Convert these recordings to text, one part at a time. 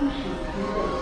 うん。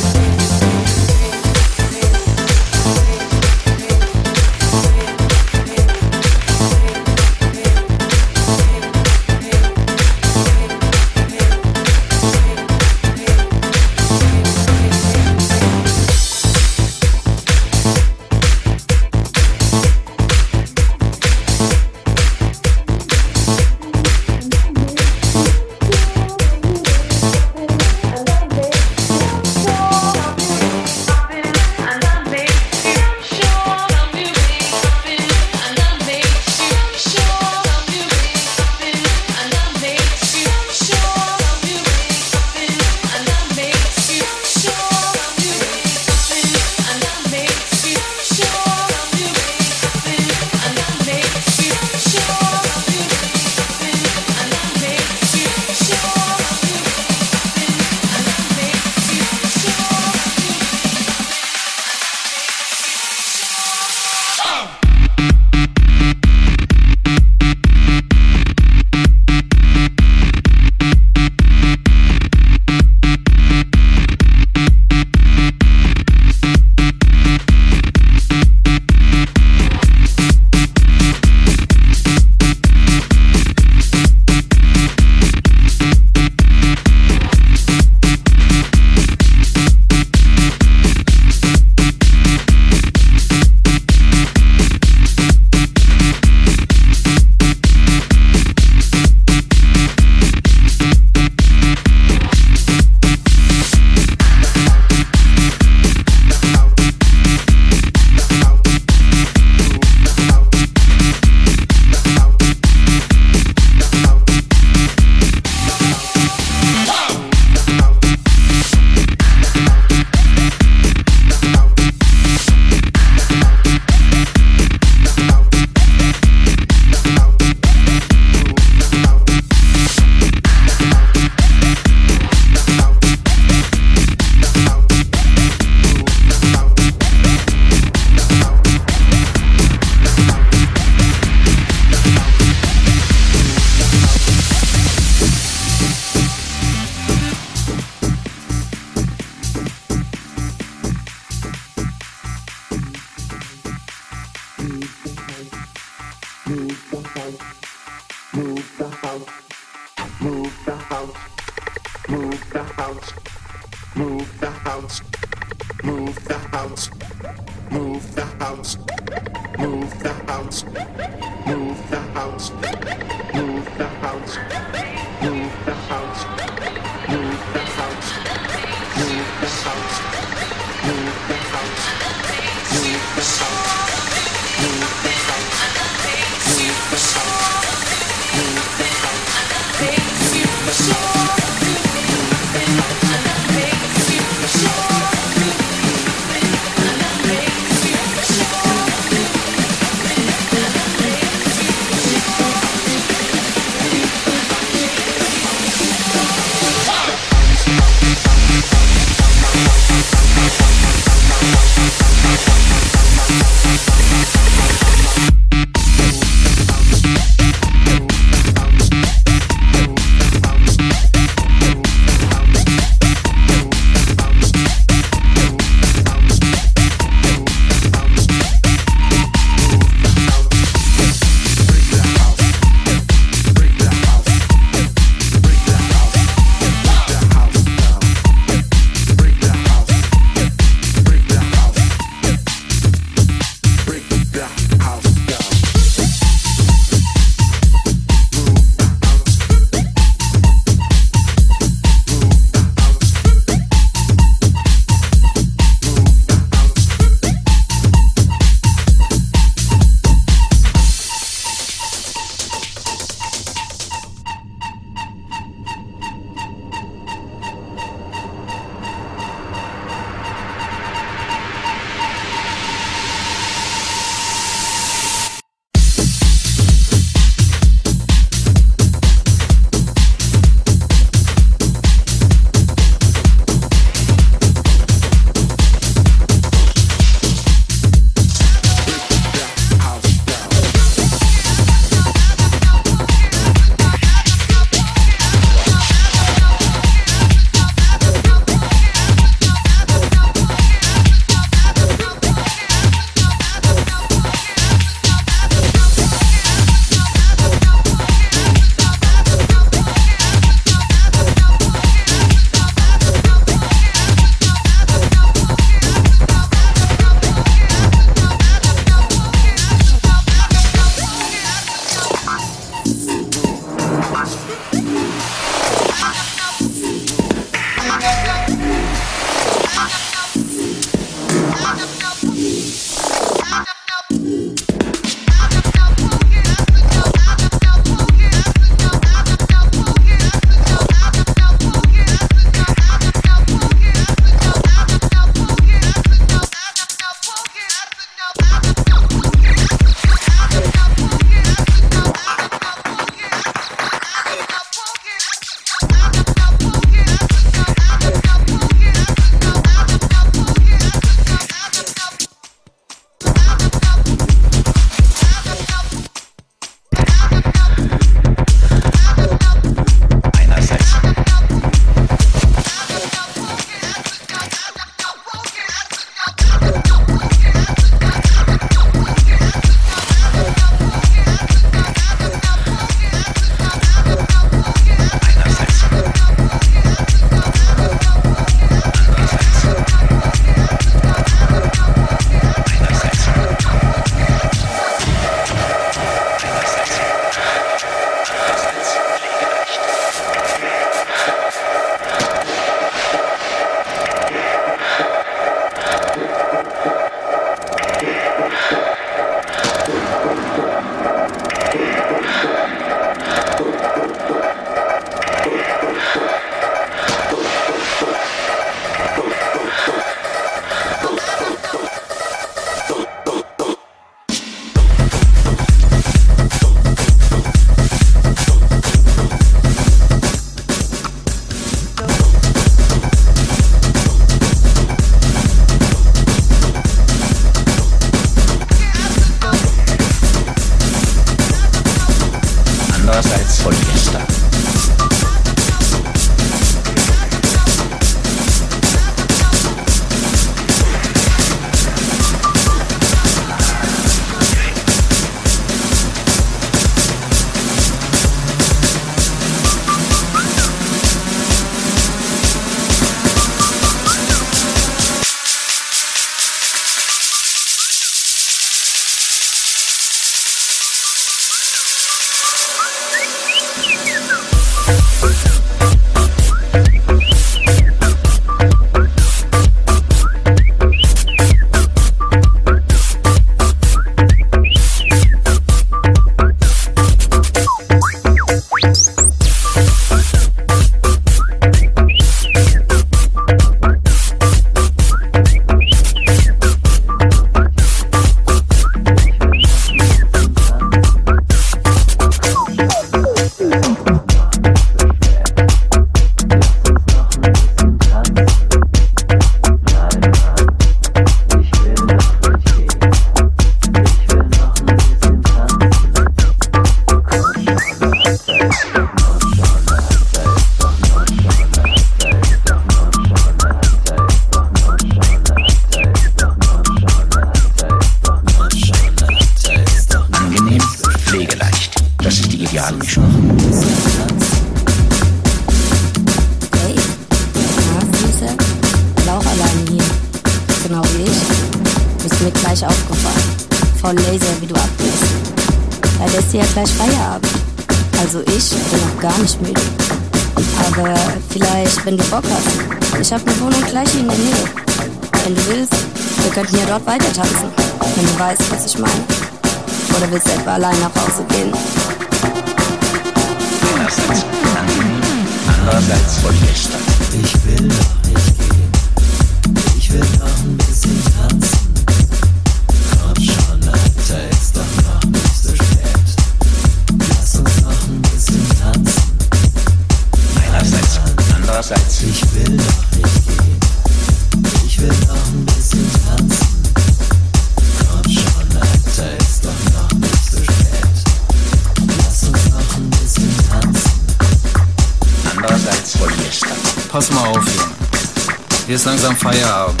Hier ist langsam Feierabend.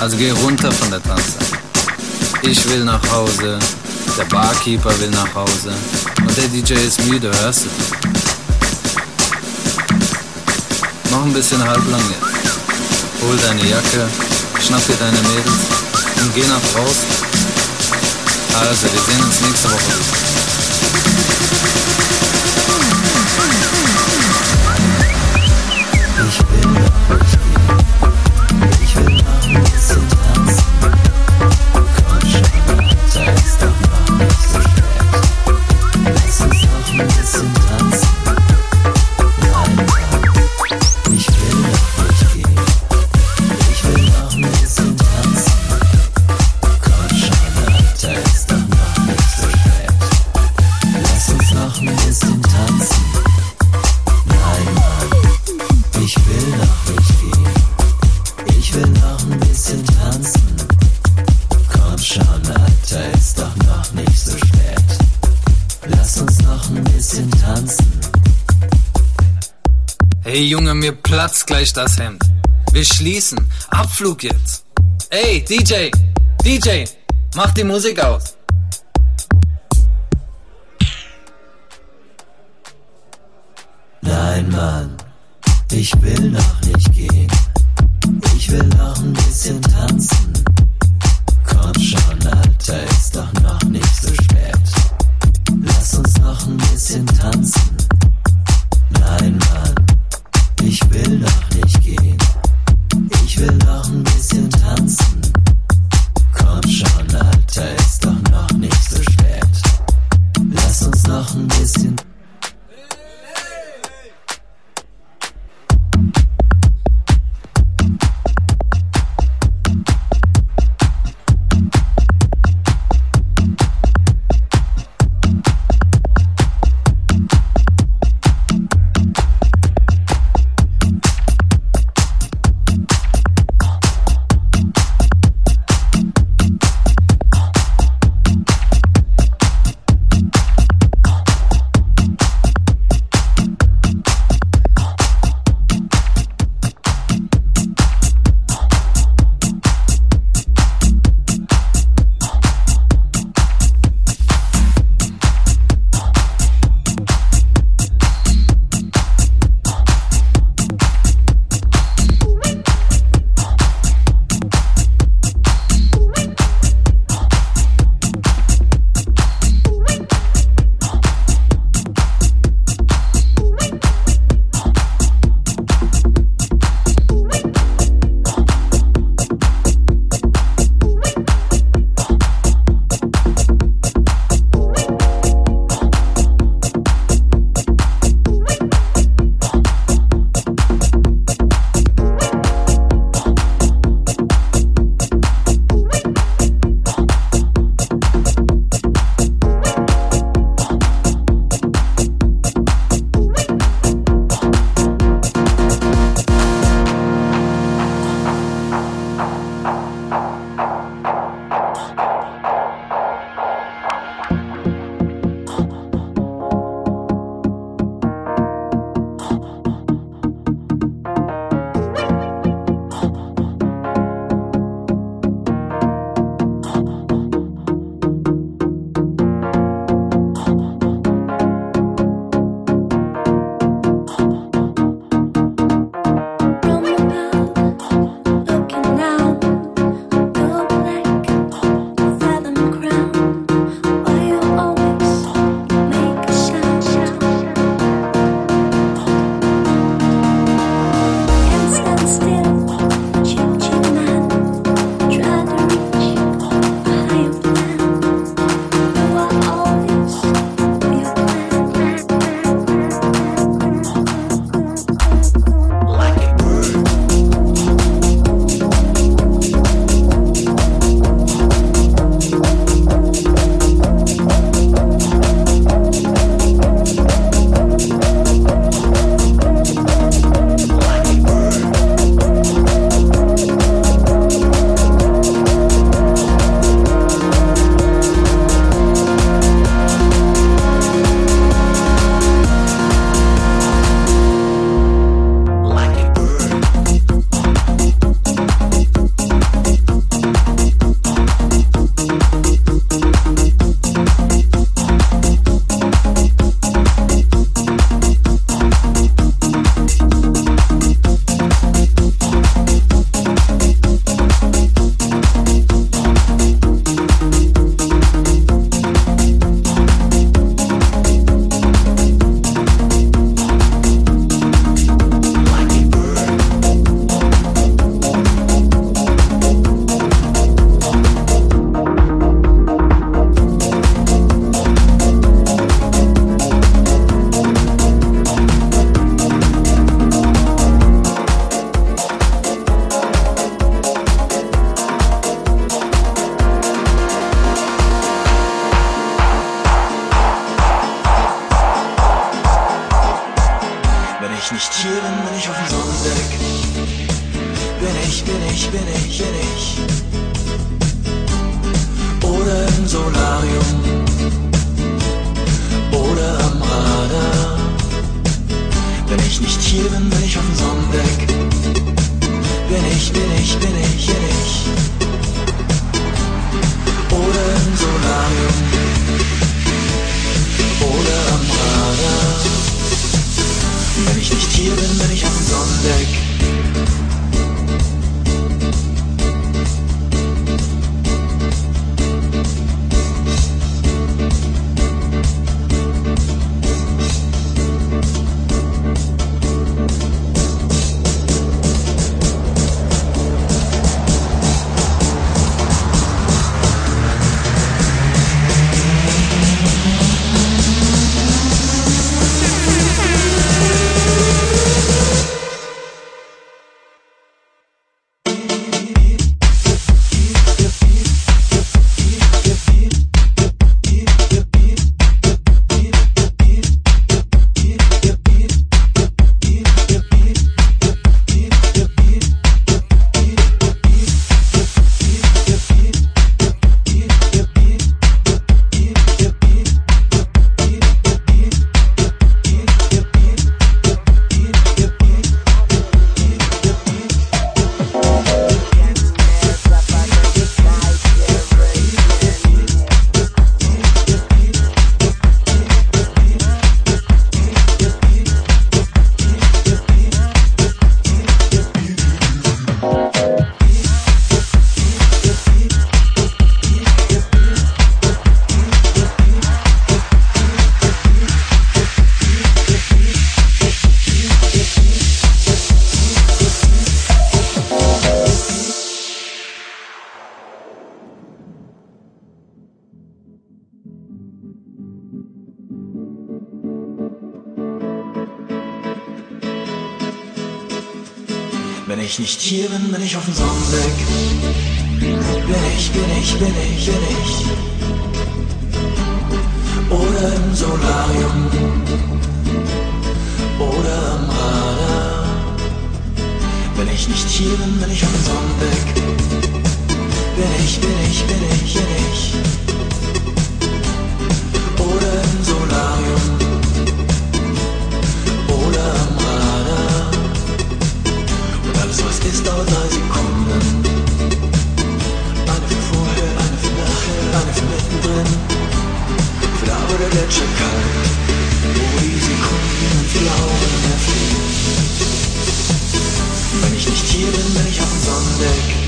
Also geh runter von der Tanze. Ich will nach Hause, der Barkeeper will nach Hause und der DJ ist müde, hörst du? Mach ein bisschen halblang jetzt. Hol deine Jacke, schnapp dir deine Mädels und geh nach draußen. Also, wir sehen uns nächste Woche wieder. gleich das Hemd. Wir schließen. Abflug jetzt. Ey, DJ! DJ! Mach die Musik aus! Hier bin, bin ich auf dem Sonnendeck. Bin ich, bin ich, bin ich, bin ich. Oder im Solarium. Oder am Radar. Wenn ich nicht hier bin, bin ich auf dem Sonnendeck. Bin ich, bin ich, bin ich, bin ich. Augen erfliegen. Wenn ich nicht hier bin, bin ich auf dem Sonnendeck.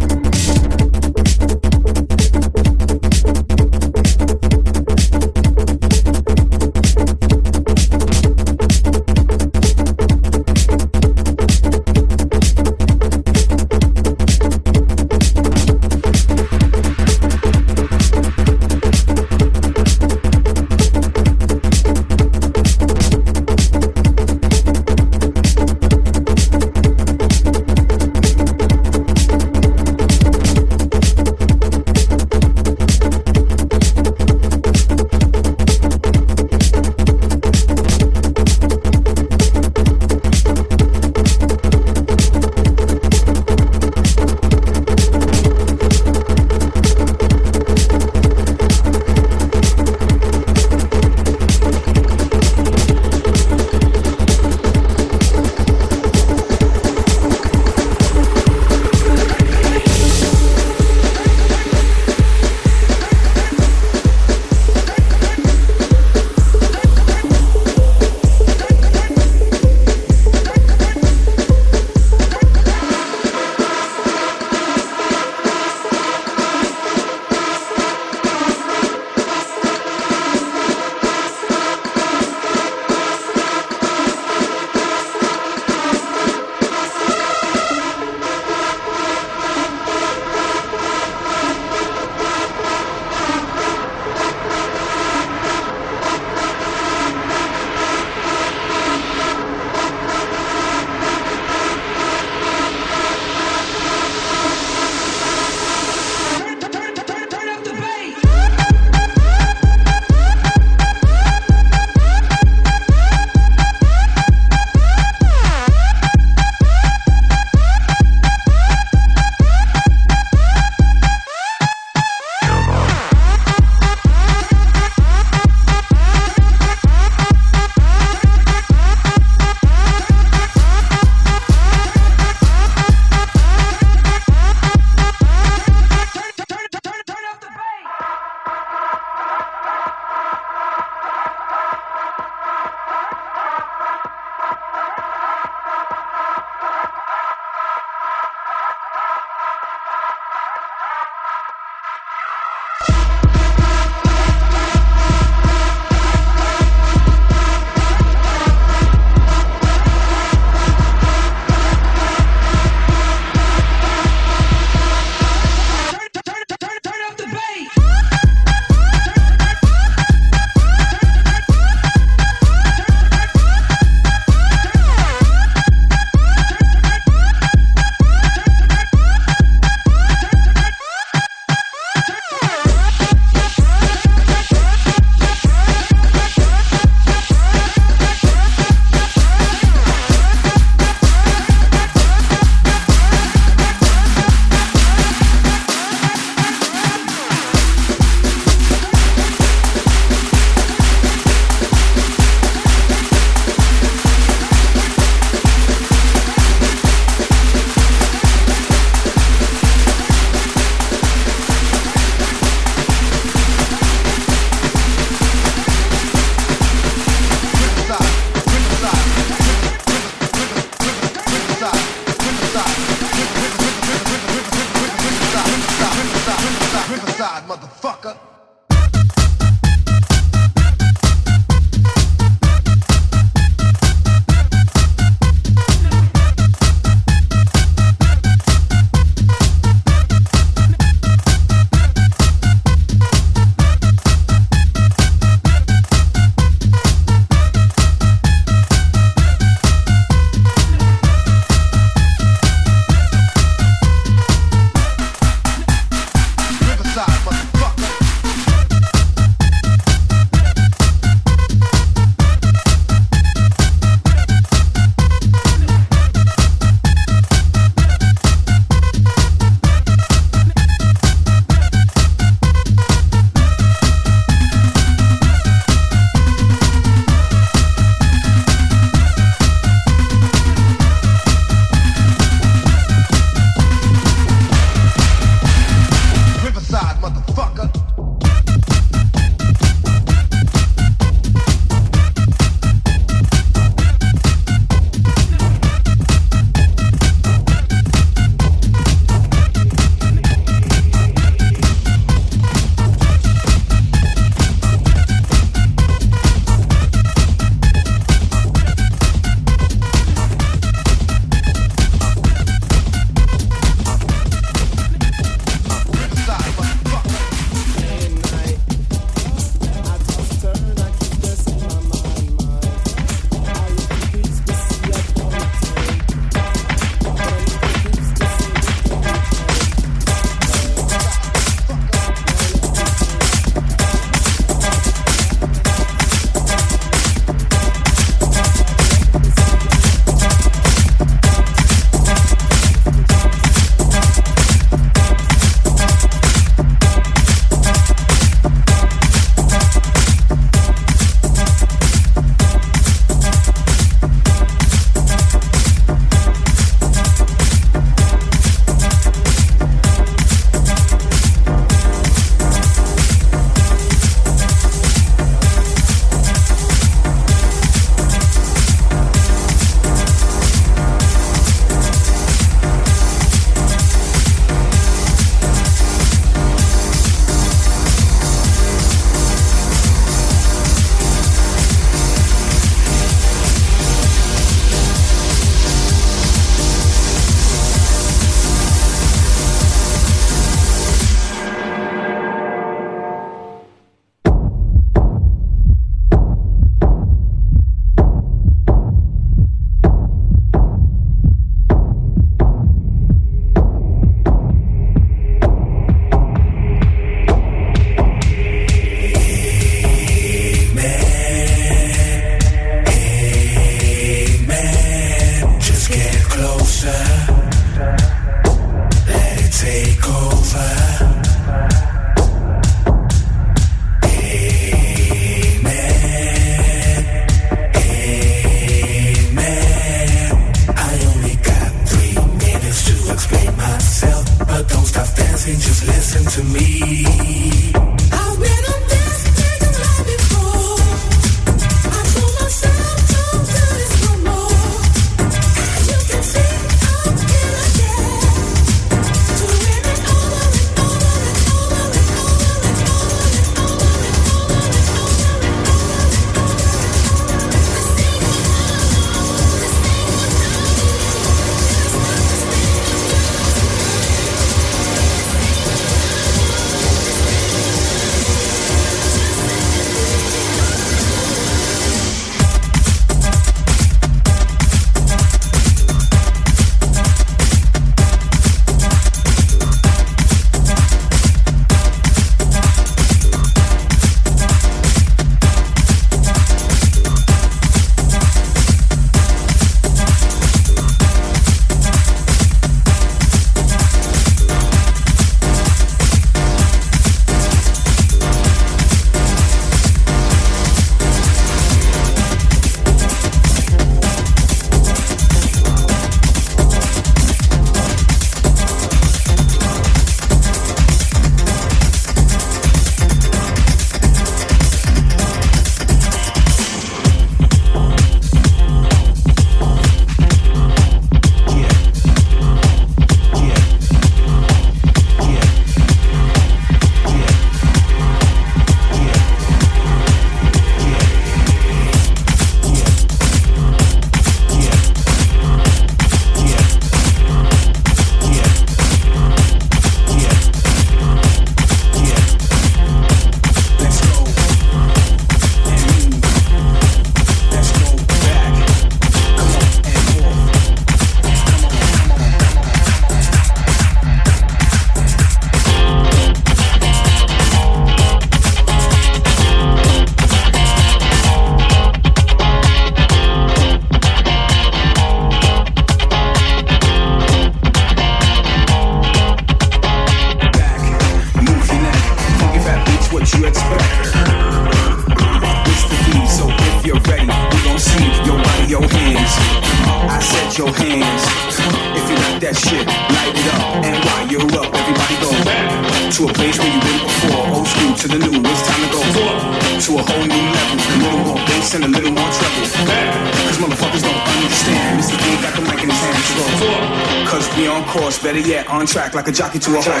To a horse.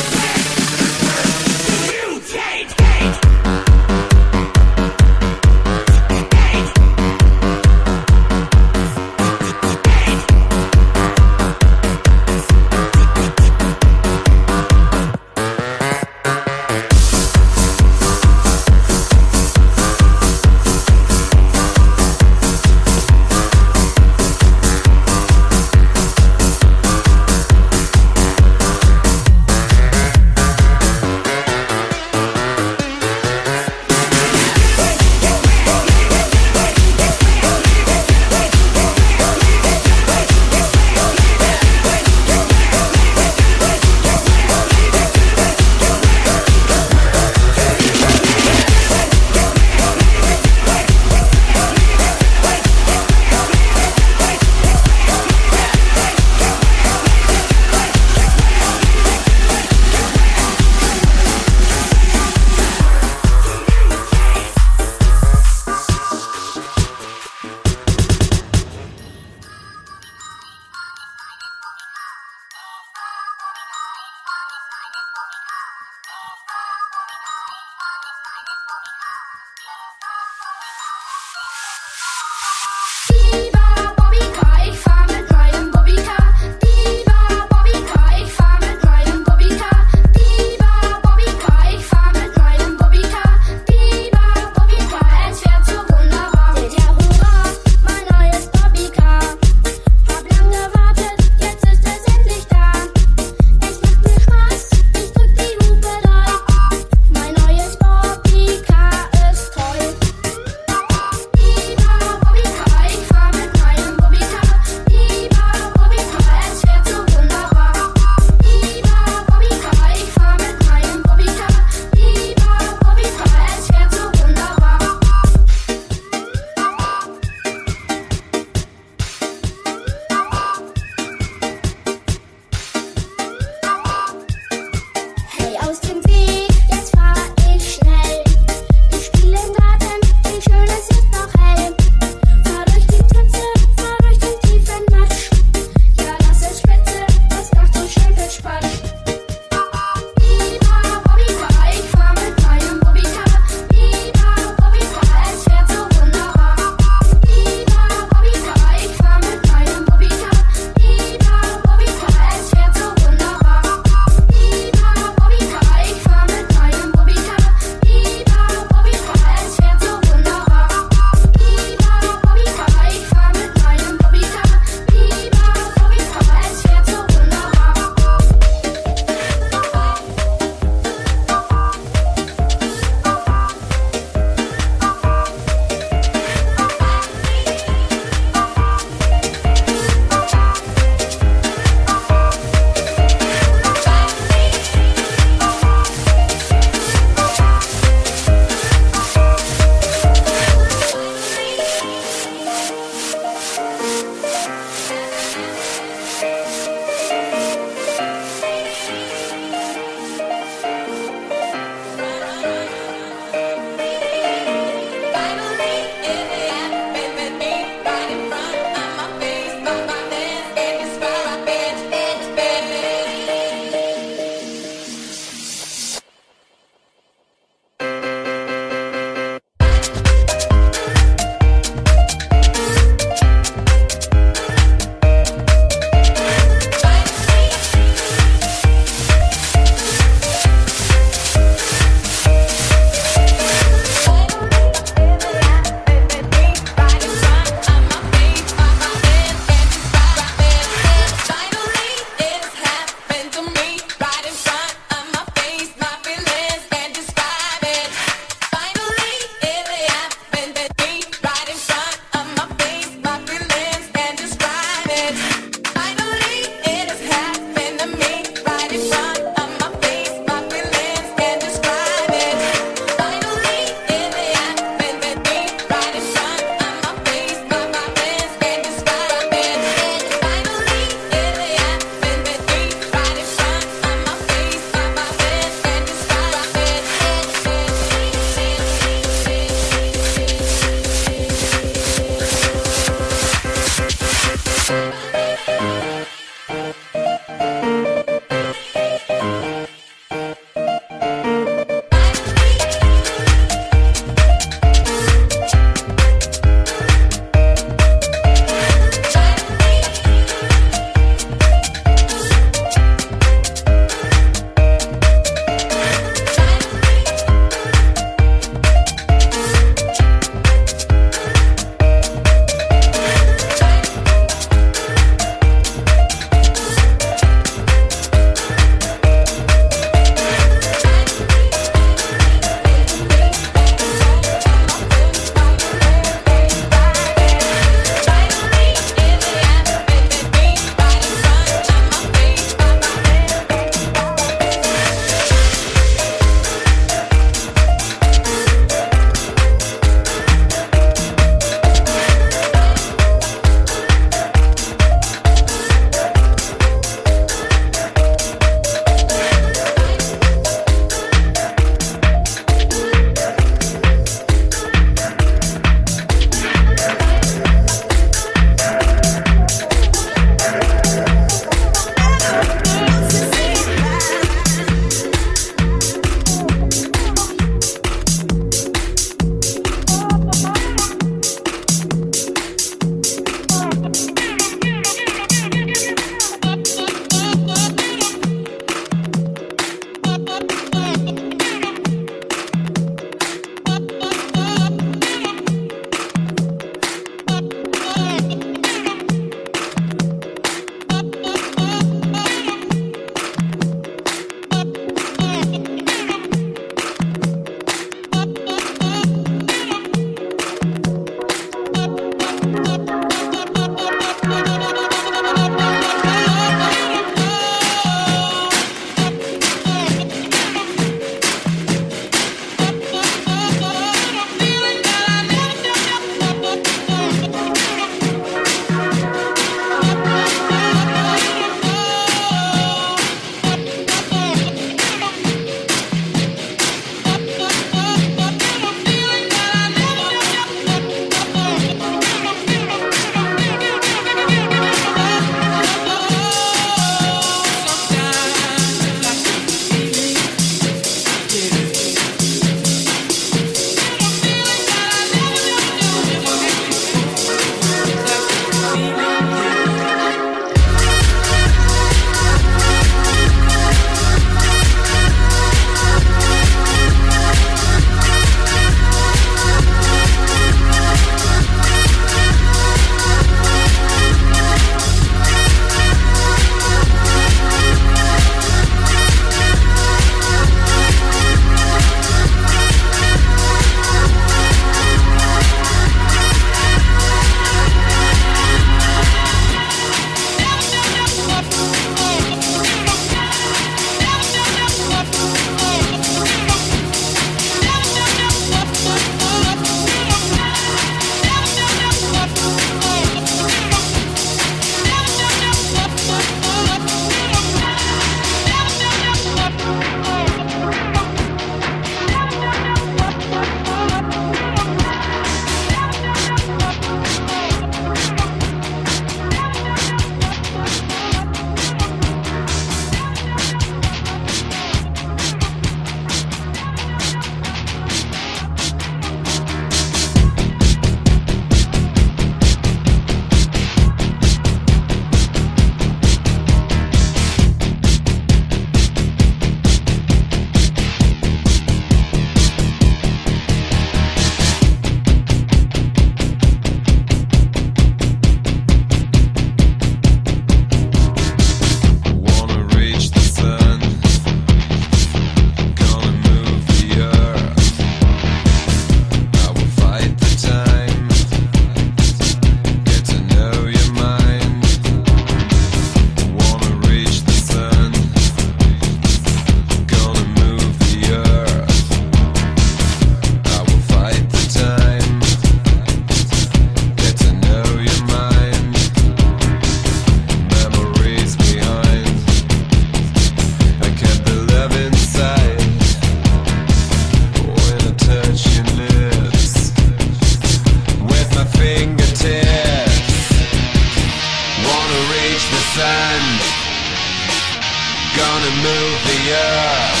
Gonna move the earth.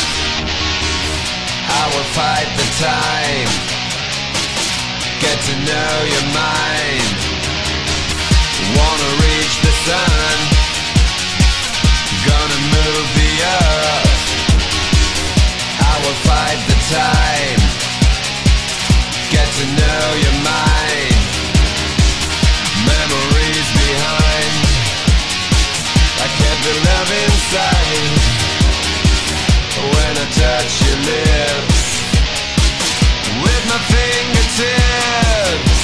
I will fight the time. Get to know your mind. Wanna reach the sun. Gonna move the earth. I will fight the time. Get to know your mind. The love inside. When I touch your lips with my fingertips,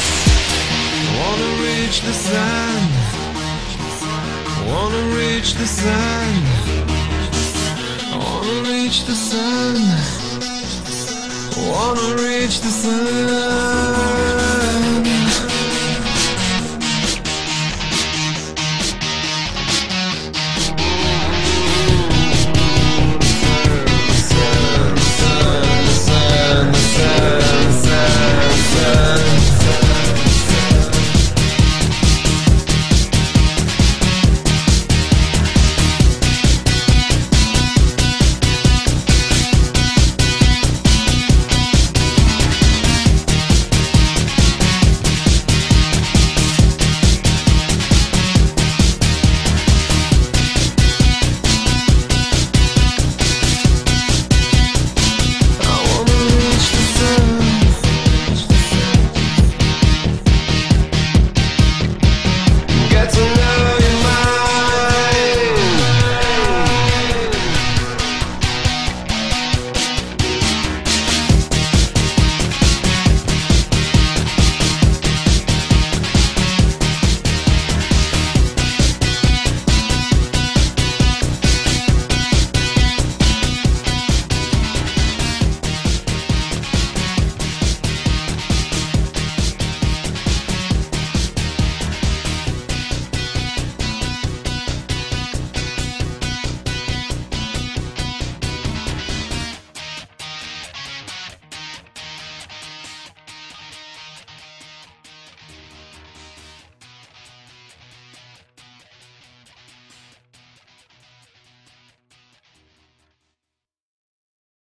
wanna reach the sun. Wanna reach the sun. Wanna reach the sun. Wanna reach the sun.